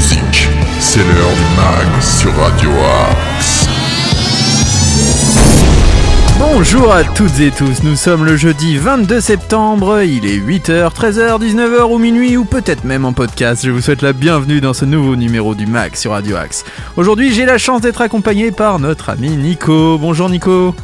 C'est l'heure du mag sur Radio Axe. Bonjour à toutes et tous, nous sommes le jeudi 22 septembre, il est 8h, 13h, 19h ou minuit ou peut-être même en podcast. Je vous souhaite la bienvenue dans ce nouveau numéro du MAC sur Radio Axe. Aujourd'hui j'ai la chance d'être accompagné par notre ami Nico. Bonjour Nico.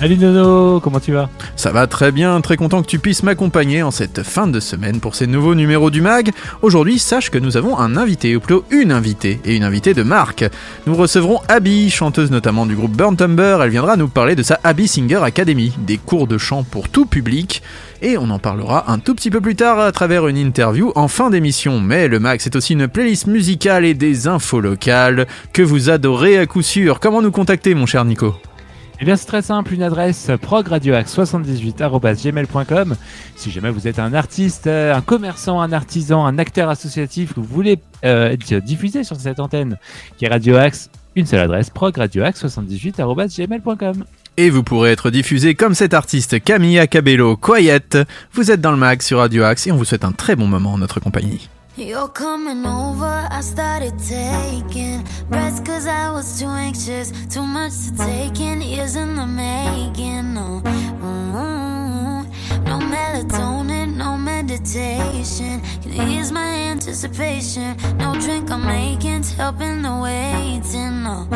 Salut Nono, comment tu vas Ça va très bien, très content que tu puisses m'accompagner en cette fin de semaine pour ces nouveaux numéros du MAG. Aujourd'hui, sache que nous avons un invité, ou plutôt une invitée, et une invitée de marque. Nous recevrons Abby, chanteuse notamment du groupe Burn Tumber. Elle viendra nous parler de sa Abby Singer Academy, des cours de chant pour tout public. Et on en parlera un tout petit peu plus tard à travers une interview en fin d'émission. Mais le MAG, c'est aussi une playlist musicale et des infos locales que vous adorez à coup sûr. Comment nous contacter, mon cher Nico? Eh bien, c'est très simple, une adresse progradioax78.gmail.com. Si jamais vous êtes un artiste, un commerçant, un artisan, un acteur associatif, que vous voulez euh, diffuser sur cette antenne qui est Radio Axe, une seule adresse, progradioax78.gmail.com. Et vous pourrez être diffusé comme cet artiste Camilla Cabello Quiet. Vous êtes dans le mag sur Radio Axe et on vous souhaite un très bon moment en notre compagnie. You're coming over, I started taking breaths cause I was too anxious. Too much to take in, years in the making. No, mm-hmm. no melatonin, no meditation. Can ease my anticipation. No drink I'm making's helping the waiting. No,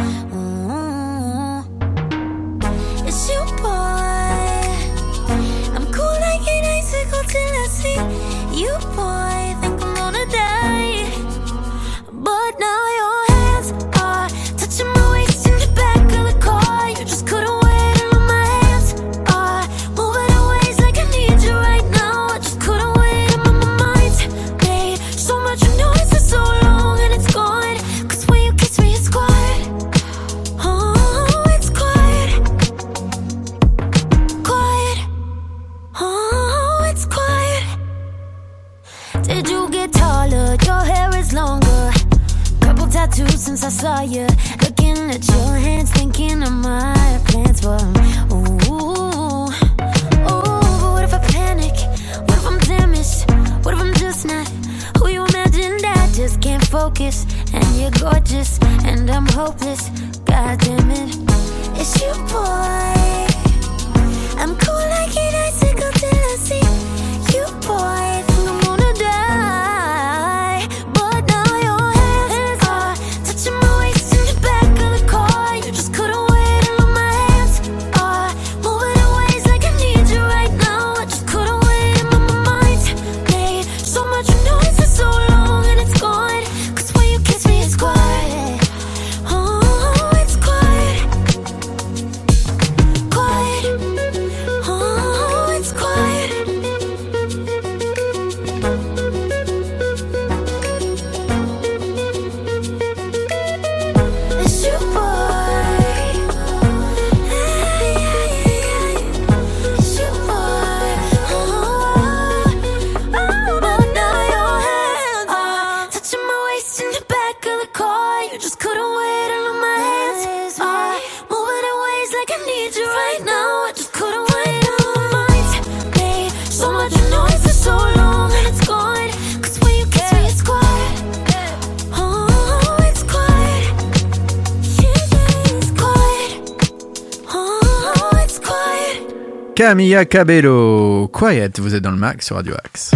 Couple since I saw you. Looking at your hands, thinking of my plans for 'em. Ooh, ooh. But what if I panic? What if I'm damaged? What if I'm just not who you imagined? I just can't focus. And you're gorgeous, and I'm hopeless. God damn it, it's you, boy. I'm cool like an This is so Camilla Cabello Quiet, vous êtes dans le mag sur Radio Axe.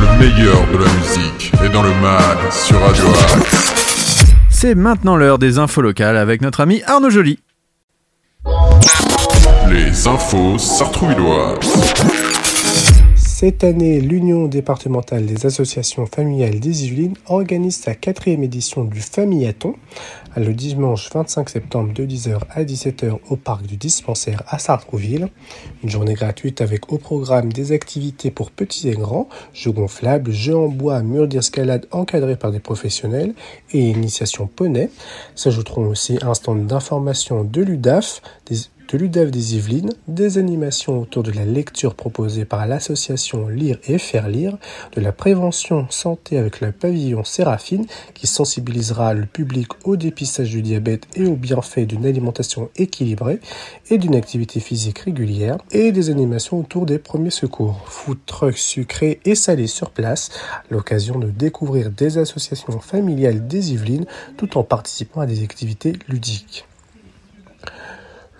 Le meilleur de la musique est dans le mag sur Radio Axe. C'est maintenant l'heure des infos locales avec notre ami Arnaud Joly. Les infos sartrouvilloises. Cette année, l'Union départementale des associations familiales des Yvelines organise sa quatrième édition du Famillaton le dimanche 25 septembre de 10h à 17h au parc du dispensaire à Sartrouville. Une journée gratuite avec au programme des activités pour petits et grands, jeux gonflables, jeux en bois, murs d'escalade encadrés par des professionnels et initiation poney. S'ajouteront aussi un stand d'information de l'UDAF, de l'UDAF des Yvelines, des animations autour de la lecture proposée par l'association Lire et Faire Lire, de la prévention santé avec le pavillon Séraphine qui sensibilisera le public au dépistage du diabète et aux bienfaits d'une alimentation équilibrée et d'une activité physique régulière, et des animations autour des premiers secours, food trucks sucrés et salés sur place, l'occasion de découvrir des associations familiales des Yvelines tout en participant à des activités ludiques.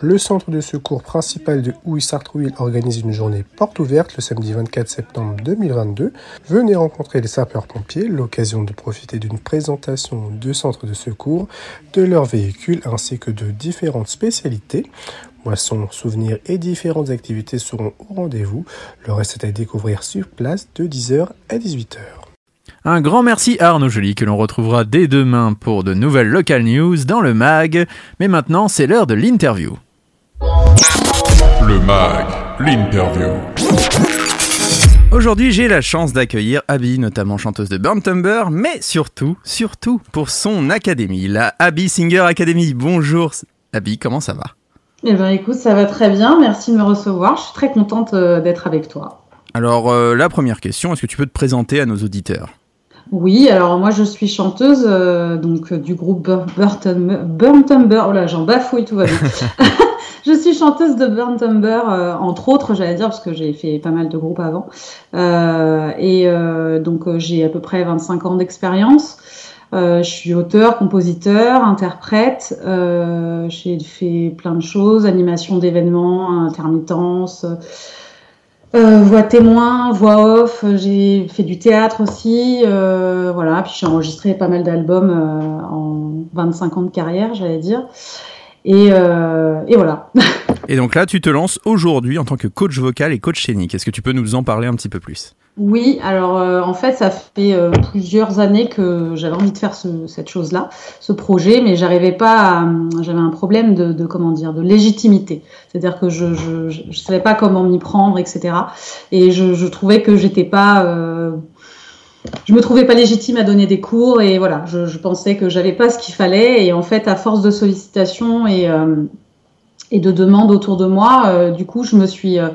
Le centre de secours principal de Houy-Sartrouville organise une journée porte ouverte le samedi 24 septembre 2022. Venez rencontrer les sapeurs-pompiers, l'occasion de profiter d'une présentation de centres de secours, de leurs véhicules ainsi que de différentes spécialités. Boissons, souvenirs et différentes activités seront au rendez-vous. Le reste est à découvrir sur place de 10h à 18h. Un grand merci à Arnaud Joly que l'on retrouvera dès demain pour de nouvelles local news dans le mag. Mais maintenant, c'est l'heure de l'interview. Le MAG, l'interview. Aujourd'hui, j'ai la chance d'accueillir Abby, notamment chanteuse de Burn Tumber, mais surtout, surtout pour son académie, la Abby Singer Academy. Bonjour Abby, comment ça va? Eh ben écoute, ça va très bien, merci de me recevoir, je suis très contente euh, d'être avec toi. Alors, euh, la première question, est-ce que tu peux te présenter à nos auditeurs? Oui, alors moi je suis chanteuse euh, donc du groupe Burn Tumber, oh là j'en bafouille, tout va bien. Je suis chanteuse de Burn Tumber, euh, entre autres, j'allais dire, parce que j'ai fait pas mal de groupes avant. Euh, et euh, donc, j'ai à peu près 25 ans d'expérience. je suis auteur, compositeur, interprète. j'ai fait plein de choses, animation d'événements, intermittence. voix témoin, voix off, j'ai fait du théâtre aussi, voilà. Puis j'ai enregistré pas mal d'albums en 25 ans de carrière, j'allais dire. Et, euh, et, voilà. et donc là, tu te lances aujourd'hui en tant que coach vocal et coach scénique. Est-ce que tu peux nous en parler un petit peu plus? Oui, alors euh, en fait, ça fait euh, plusieurs années que j'avais envie de faire ce, cette chose-là, ce projet, mais j'arrivais pas. J'avais un problème de, de, comment dire, de légitimité. C'est-à-dire que je, je, je, savais pas comment m'y prendre, etc. Et je, je trouvais que j'étais pas je me trouvais pas légitime à donner des cours et voilà, je, pensais que j'avais pas ce qu'il fallait et en fait à force de sollicitations et, euh, et de demandes autour de moi, euh, du coup je me suis euh,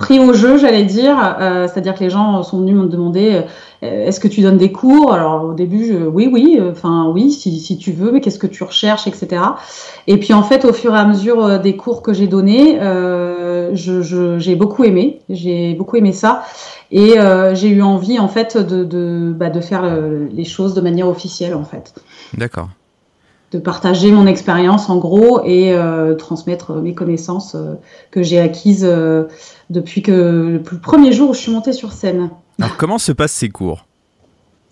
pris au jeu, j'allais dire, c'est-à-dire que les gens sont venus me demander est-ce que tu donnes des cours? Alors au début, je, oui, oui, enfin oui, si, si, tu veux, mais qu'est-ce que tu recherches, etc. Et puis en fait, au fur et à mesure des cours que j'ai donnés, j'ai je, beaucoup aimé, j'ai beaucoup aimé ça. Et euh, j'ai eu envie en fait de, de, bah, de faire euh, les choses de manière officielle en fait. D'accord. De partager mon expérience en gros et euh, transmettre mes connaissances euh, que j'ai acquises euh, depuis que le premier jour où je suis montée sur scène. Alors comment se passent ces cours?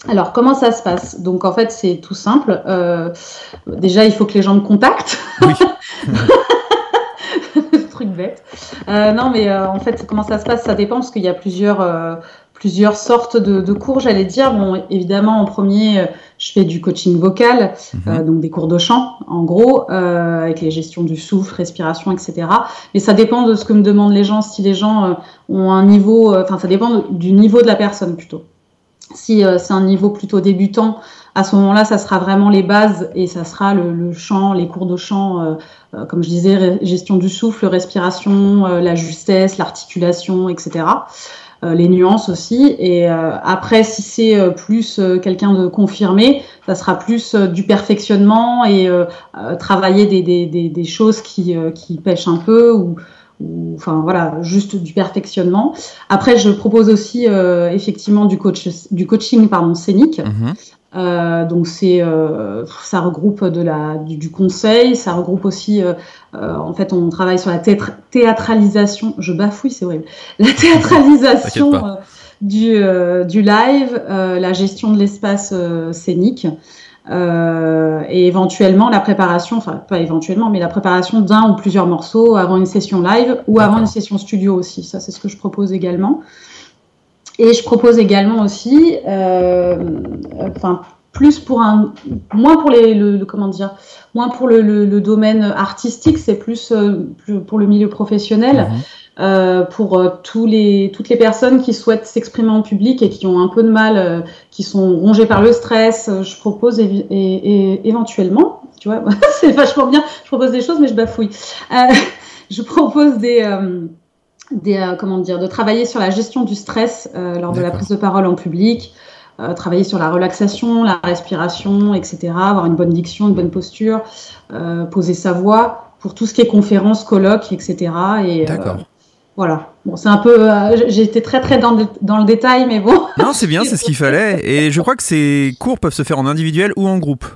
Alors, comment ça se passe? Donc, en fait, c'est tout simple. Déjà, il faut que les gens me contactent. Oui. truc bête. Non, mais en fait, comment ça se passe? Ça dépend parce qu'il y a plusieurs, plusieurs sortes de, cours, j'allais dire. Bon, évidemment, en premier, je fais du coaching vocal, mhm. donc des cours de chant, en gros, avec les gestions du souffle, respiration, etc. Mais ça dépend de ce que me demandent les gens. Si les gens ont un niveau, enfin, ça dépend du niveau de la personne plutôt. Si c'est un niveau plutôt débutant, à ce moment-là, ça sera vraiment les bases et ça sera le, chant, les cours de chant, euh, euh, comme je disais, gestion du souffle, respiration, euh, la justesse, l'articulation, etc. les nuances aussi. Et après, si c'est plus quelqu'un de confirmé, ça sera plus du perfectionnement et travailler des, des, des, choses qui, qui pêchent un peu ou enfin voilà, juste du perfectionnement. Après, je propose aussi effectivement du coach, du coaching pardon scénique. Mhm. Euh, donc c'est, euh, ça regroupe de la, du, conseil, ça regroupe aussi, euh, en fait, on travaille sur la théâtralisation. Je bafouille, c'est horrible. La théâtralisation du, du live, la gestion de l'espace scénique. et éventuellement la préparation, enfin pas éventuellement, mais la préparation d'un ou plusieurs morceaux avant une session live ou avant une session studio aussi. Ça, c'est ce que je propose également. Et je propose également aussi, euh, enfin plus pour un, moins pour les, le, comment dire, moins pour le, le, domaine artistique, c'est plus, euh, plus, pour le milieu professionnel. Mhm. Euh, pour euh, tous les, toutes les personnes qui souhaitent s'exprimer en public et qui ont un peu de mal, euh, qui sont rongées par le stress, je propose et, et, éventuellement, tu vois, c'est vachement bien, je propose des choses mais je bafouille. je propose des, euh, des euh, comment dire, de travailler sur la gestion du stress euh, lors de la prise de parole en public, euh, travailler sur la relaxation, la respiration, etc. Avoir une bonne diction, une bonne posture, poser sa voix pour tout ce qui est conférence, colloque, etc. Et D'accord. voilà. Bon, c'est un peu, j'ai été très très dans dans le détail, mais bon. Non, c'est bien, c'est ce qu'il fallait. Et je crois que ces cours peuvent se faire en individuel ou en groupe.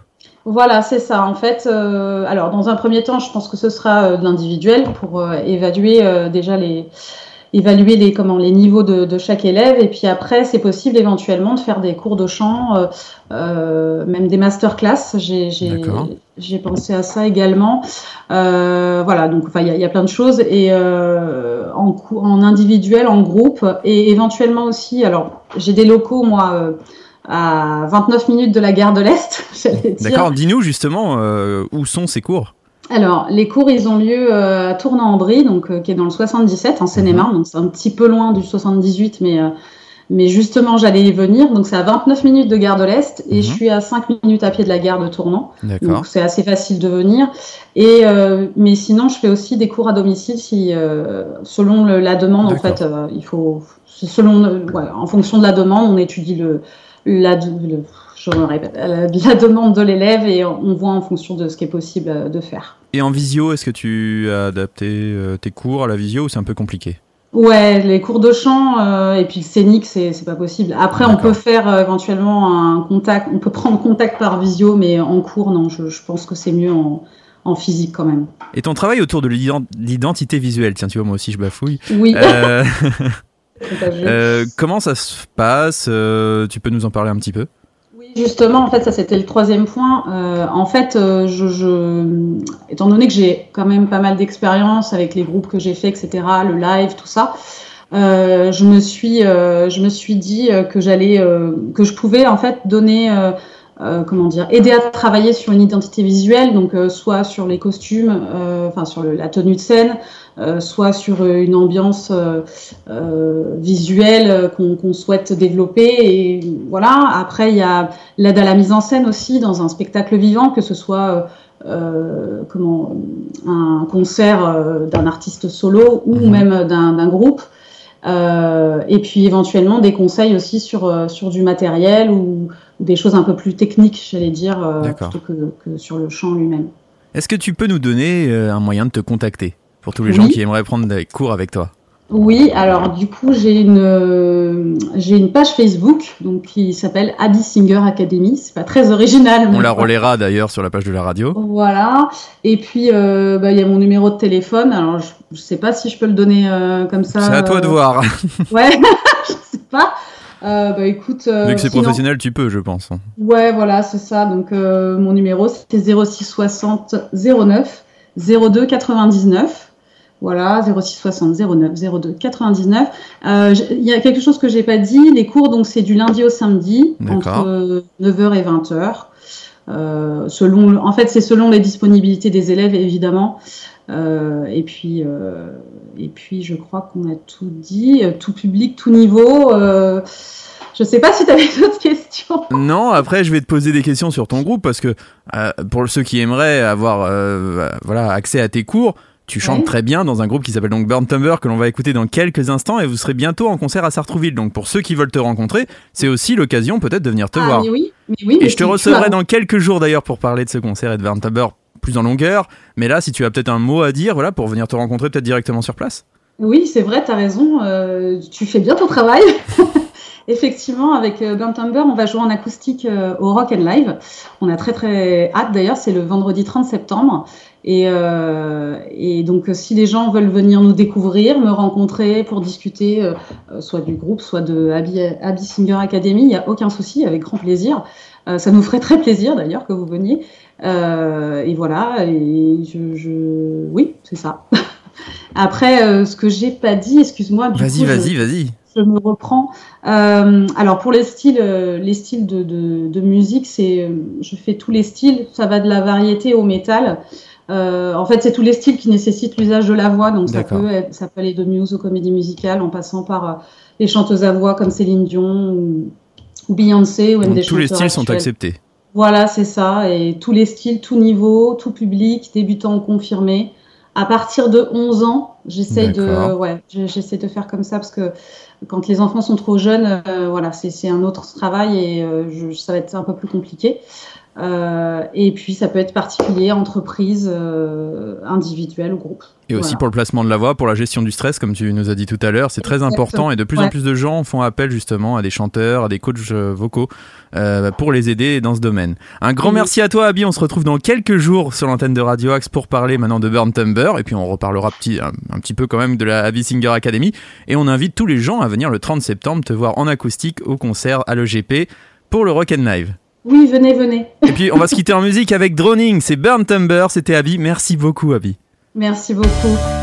Voilà, c'est ça. En fait, euh, alors dans un premier temps, je pense que ce sera euh, de l'individuel pour euh, évaluer euh, déjà les évaluer les comment les niveaux de, de chaque élève. Et puis après c'est possible éventuellement de faire des cours de chant même des masterclass. J'ai j'ai pensé à ça également. Euh, voilà donc enfin il y, a- y a plein de choses. Et euh, en en individuel en groupe et éventuellement aussi alors j'ai des locaux moi euh, à 29 minutes de la gare de l'Est j'allais dire D'accord, dis-nous justement euh, où sont ces cours? alors, les cours, ils ont lieu euh, à Tournant-en-Brie, donc euh, qui est dans le 77, en Seine-et-Marne, donc c'est un petit peu loin du 78, mais euh, mais justement, j'allais y venir. Donc, c'est à 29 minutes de Gare de l'Est et Mhm. je suis à 5 minutes à pied de la gare de Tournant. D'accord. Donc, c'est assez facile de venir. Et euh, mais sinon, je fais aussi des cours à domicile si selon le- la demande. En fait, il faut selon ouais, en fonction de la demande, on étudie le la le- je répète, la, la demande de l'élève et on voit en fonction de ce qui est possible euh, de faire. Et en visio, est-ce que tu as adapté euh, tes cours à la visio ou c'est un peu compliqué Ouais, les cours de chant euh, et puis le scénique, c'est c'est pas possible. Après, on peut faire euh, éventuellement un contact, on peut prendre contact par visio, mais en cours, non, je, je pense que c'est mieux en, en physique quand même. Et ton travail autour de l'ident- l'identité visuelle, tiens, tu vois, moi aussi je bafouille. Oui, Euh. euh, comment ça se passe Euh, Tu peux nous en parler un petit peu? Oui, justement, en fait, ça c'était le troisième point. Euh, en fait, euh, je, je, étant donné que j'ai quand même pas mal d'expérience avec les groupes que j'ai fait, etc., le live, tout ça, euh, je me suis, euh, je me suis dit que j'allais, euh, que je pouvais en fait donner, euh, euh, comment dire, aider à travailler sur une identité visuelle, donc euh, soit sur les costumes, euh, enfin sur le- la tenue de scène, euh, soit sur euh, une ambiance euh, visuelle qu'on souhaite développer. Et voilà. Après, il y a l'aide à la mise en scène aussi dans un spectacle vivant, que ce soit euh, comment un concert d'un artiste solo ou Mhm. même d'un groupe. Euh, et puis éventuellement des conseils aussi sur, sur du matériel ou, ou des choses un peu plus techniques, j'allais dire, euh, plutôt que, que sur le chant lui-même. Est-ce que tu peux nous donner un moyen de te contacter? Pour tous les Oui. gens qui aimeraient prendre des cours avec toi Oui, alors du coup j'ai une euh, j'ai une page Facebook donc qui s'appelle Abby Singer Academy. C'est pas très original. On la relaiera d'ailleurs sur la page de la radio. Voilà. Et puis euh, bah, il y a mon numéro de téléphone. Alors je, je sais pas si je peux le donner euh, comme ça. C'est à toi de voir. Ouais, je sais pas. Bah écoute. Vu que c'est sinon- professionnel, tu peux, je pense. Ouais, voilà, c'est ça. Donc mon numéro c'était 06 60 09 02 99. Voilà, 06 60 09 02 99. Euh, j- Il y a quelque chose que j'ai pas dit. Les cours, donc c'est du lundi au samedi entre euh, 9h et 20h. Euh, selon, en fait, c'est selon les disponibilités des élèves, évidemment. Euh, et puis, euh, et puis, je crois qu'on a tout dit, Euh, tout public, tout niveau. Euh, je sais pas si tu avais d'autres questions. Non, après je vais te poser des questions sur ton groupe parce que euh, pour ceux qui aimeraient avoir euh, voilà accès à tes cours, tu chantes Ouais. très bien dans un groupe qui s'appelle donc Burn Tumber que l'on va écouter dans quelques instants et vous serez bientôt en concert à Sartrouville. Donc pour ceux qui veulent te rencontrer, c'est aussi l'occasion peut-être de venir te ah, voir. mais oui, mais oui. mais Et je te recevrai dans quelques jours d'ailleurs pour parler de ce concert et de Burn Tumber plus en longueur. Mais là, si tu as peut-être un mot à dire, voilà, pour venir te rencontrer peut-être directement sur place. Oui, c'est vrai, tu as raison. euh, tu fais bien ton travail. Effectivement, avec euh, Burnt Umber, on va jouer en acoustique euh, au Rock and Live. On a très très hâte d'ailleurs, c'est le vendredi 30 septembre. Et, euh, et donc, euh, si les gens veulent venir nous découvrir, me rencontrer pour discuter, euh, euh, soit du groupe, soit de Abby, Abby Singer Academy, il n'y a aucun souci, avec grand plaisir. Euh, ça nous ferait très plaisir d'ailleurs que vous veniez. Euh, et voilà, et je, je... oui, c'est ça. Après, euh, ce que j'ai pas dit, excuse-moi. Vas-y, vas-y, vas-y. je me reprends. Euh, alors pour les styles, les styles de, de, de musique, c'est, je fais tous les styles. Ça va de la variété au métal. Euh, en fait, c'est tous les styles qui nécessitent l'usage de la voix. Donc ça peut, être- ça peut aller de muse aux comédies musicales, en passant par euh, les chanteuses à voix comme Céline Dion ou, ou Beyoncé ou même des tous les styles sont acceptés. Voilà, c'est ça. Et tous les styles, tout niveau, tout public, débutant ou confirmé. à partir de 11 ans, j'essaie de, ouais, j'essaie de faire comme ça parce que quand les enfants sont trop jeunes, euh, voilà, c'est c'est un autre travail et je- ça va être un peu plus compliqué. Euh, et puis ça peut être particulier, entreprise, euh, individuel ou groupe. Et aussi pour le placement de la voix, pour la gestion du stress, comme tu nous as dit tout à l'heure, c'est très Exactement. important et de plus en plus de gens font appel justement à des chanteurs, à des coachs euh, vocaux euh, pour les aider dans ce domaine. Un grand Oui. merci à toi, Abby. On se retrouve dans quelques jours sur l'antenne de Radio Axe pour parler maintenant de Burn Tumber et puis on reparlera petit, un, un petit peu quand même de la Abby Singer Academy. Et on invite tous les gens à venir le 30 septembre te voir en acoustique au concert à l'EGP pour le Rock and Live. Oui, venez, venez. Et puis on va se quitter en musique avec Droning, c'est Burn Tumber, c'était Abby. Merci beaucoup, Abby. Merci beaucoup.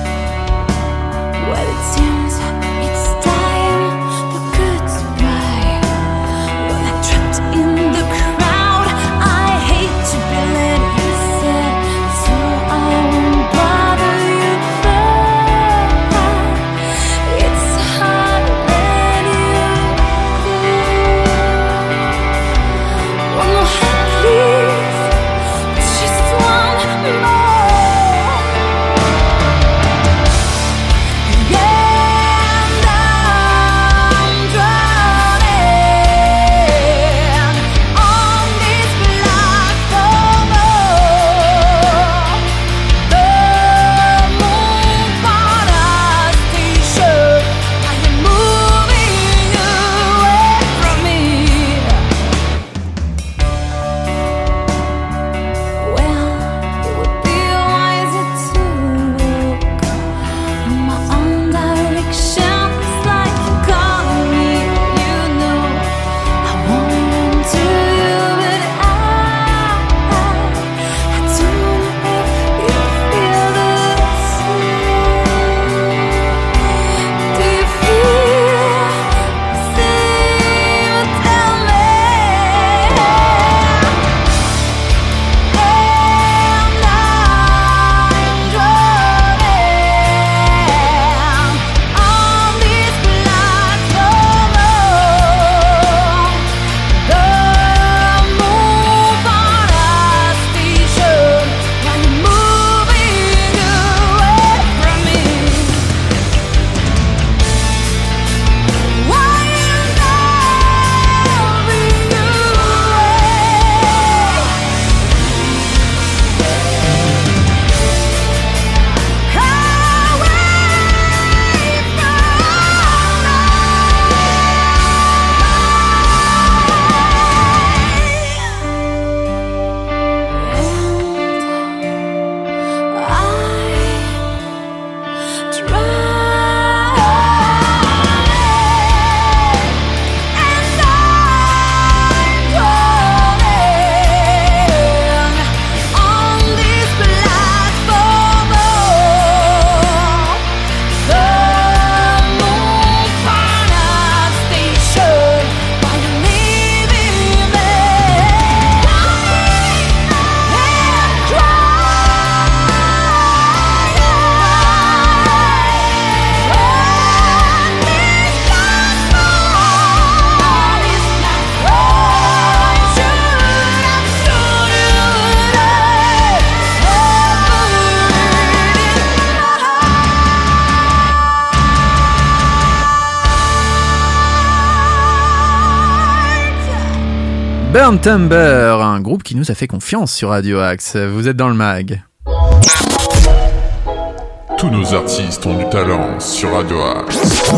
Burn Tumber, un groupe qui nous a fait confiance sur Radio Axe. Vous êtes dans le mag. Tous nos artistes ont du talent sur Radio Axe.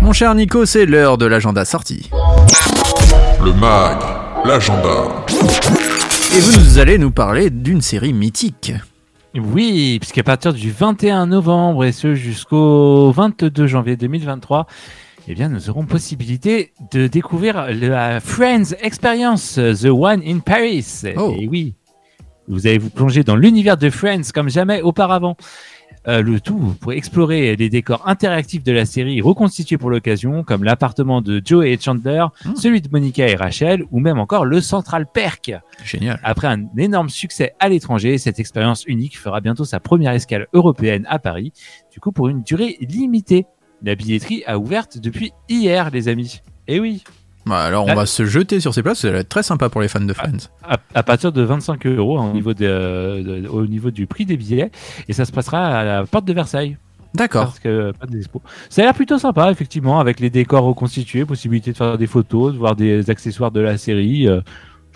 Mon cher Nico, c'est l'heure de l'agenda sorti. Le mag, l'agenda. Et vous nous allez nous parler d'une série mythique. Oui, puisqu'à partir du 21 novembre et ce jusqu'au 22 janvier 2023, eh bien, nous aurons possibilité de découvrir la Friends Experience, The One in Paris. Oh. Et oui, vous allez vous plonger dans l'univers de Friends comme jamais auparavant. Euh, le tout pour explorer les décors interactifs de la série reconstitués pour l'occasion, comme l'appartement de Joe et Chandler, Hmm. celui de Monica et Rachel, ou même encore le Central Perk. Génial. Après un énorme succès à l'étranger, cette expérience unique fera bientôt sa première escale européenne à Paris, du coup pour une durée limitée. La billetterie a ouverte depuis hier, les amis. Et oui. Bah, alors on va se jeter sur ces places, ça va être très sympa pour les fans de Friends. à, à partir de 25 euros hein, au, niveau des, euh, de- au niveau du prix des billets et ça se passera à la porte de Versailles. D'accord. Parce que pas des expos. Ça a l'air plutôt sympa effectivement avec les décors reconstitués, possibilité de faire des photos, de voir des accessoires de la série. euh,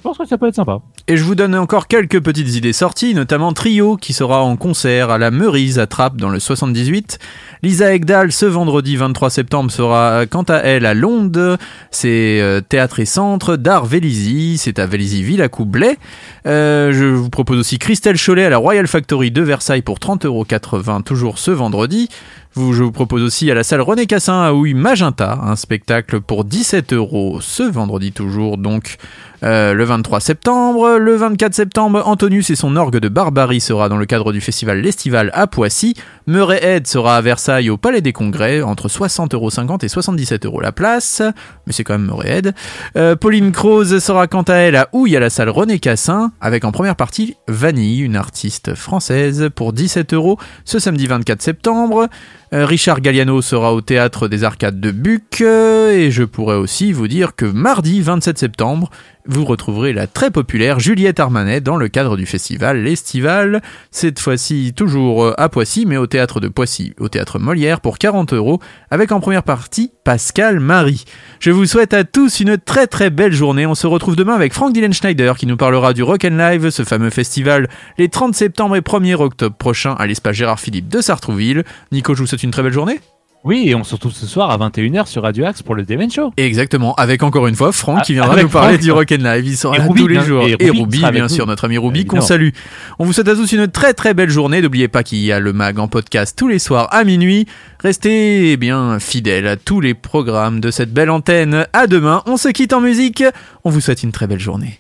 je pense que ça peut être sympa. Et je vous donne encore quelques petites idées sorties, notamment Trio qui sera en concert à la Meurise à Trappes dans le 78. Lisa Egdal ce vendredi 23 septembre sera quant à elle à Londres, c'est euh, Théâtre et Centre, d'Art Vélizy, c'est à Vélizy Villacoublay. Euh, je vous propose aussi Christelle Cholet à la Royal Factory de Versailles pour 30,80€ toujours ce vendredi. Je vous propose aussi à la salle René Cassin à Houille Magenta, un spectacle pour 17 euros ce vendredi toujours, donc euh, le 23 septembre. Le 24 septembre, Antonius et son orgue de Barbarie sera dans le cadre du festival L'Estival à Poissy. Murray Head sera à Versailles au Palais des Congrès, entre 60,50€ et 77€ euros la place, mais c'est quand même Murray Head. Euh, Pauline Croze sera quant à elle à Houille à la salle René Cassin, avec en première partie Vanille, une artiste française, pour 17 euros ce samedi 24 septembre. Euh, Richard Galliano sera au théâtre des Arcades de Buc euh, et je pourrais aussi vous dire que mardi 27 septembre, vous retrouverez la très populaire Juliette Armanet dans le cadre du festival L'Estival, cette fois-ci toujours euh, à Poissy mais au théâtre de Poissy, au théâtre Molière pour 40 euros avec en première partie Pascal Marie. Je vous souhaite à tous une très très belle journée, on se retrouve demain avec Frank Dylan Schneider qui nous parlera du Rock and Live, ce fameux festival les 30 septembre et 1er octobre prochain à l'espace Gérard Philippe de Sartrouville. Nico, je vous souhaite une très belle journée. Oui, et on se retrouve ce soir à 21h sur Radio Axe pour le Deven Show. Exactement, avec encore une fois Franck Ah, qui viendra avec nous parler Franck. du Rock and Live. Il sera Et là Ruby, tous les jours. et Et Ruby bien sûr, notre ami Ruby qu'on salue. On vous souhaite à tous une très très belle journée. N'oubliez pas qu'il y a le mag en podcast tous les soirs à minuit. Restez eh bien fidèles à tous les programmes de cette belle antenne. À demain, on se quitte en musique. On vous souhaite une très belle journée.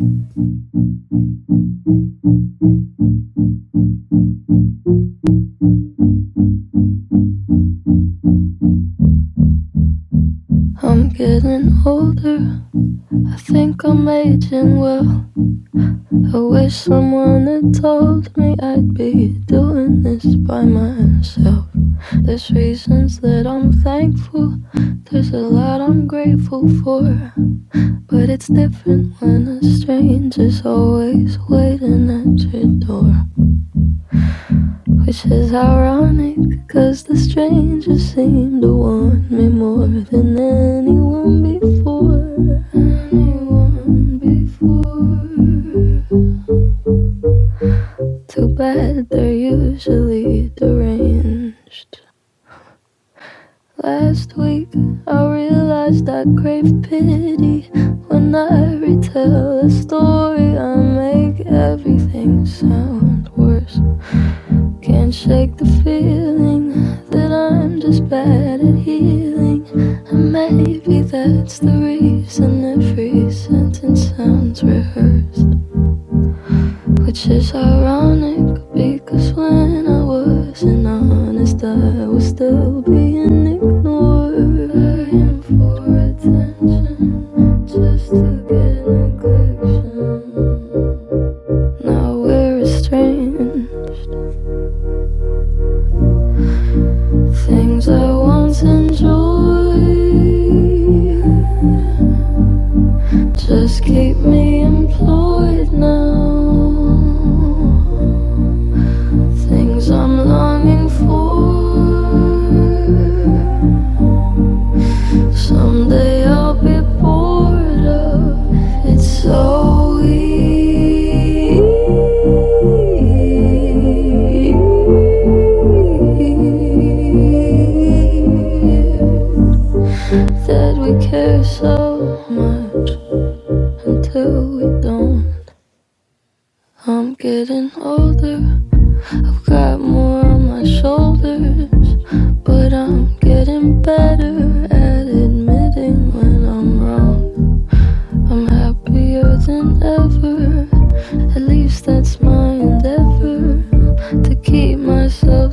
I'm getting older. I think I'm aging well. I wish someone had told me I'd be doing this by myself. There's reasons that I'm thankful. There's a lot I'm grateful for. But it's different when a stranger's always waiting at your door. Which is ironic, cause the stranger seemed to want me more than anyone before. Anyone before. Too bad they're usually deranged. Last week I realized I crave pity when I retell a story. I make everything sound worse. Can't shake the feeling that I'm just bad at healing. And maybe that's the reason every sentence sounds rehearsed. Which is ironic because when I wasn't honest, I was still being ignored.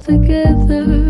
Together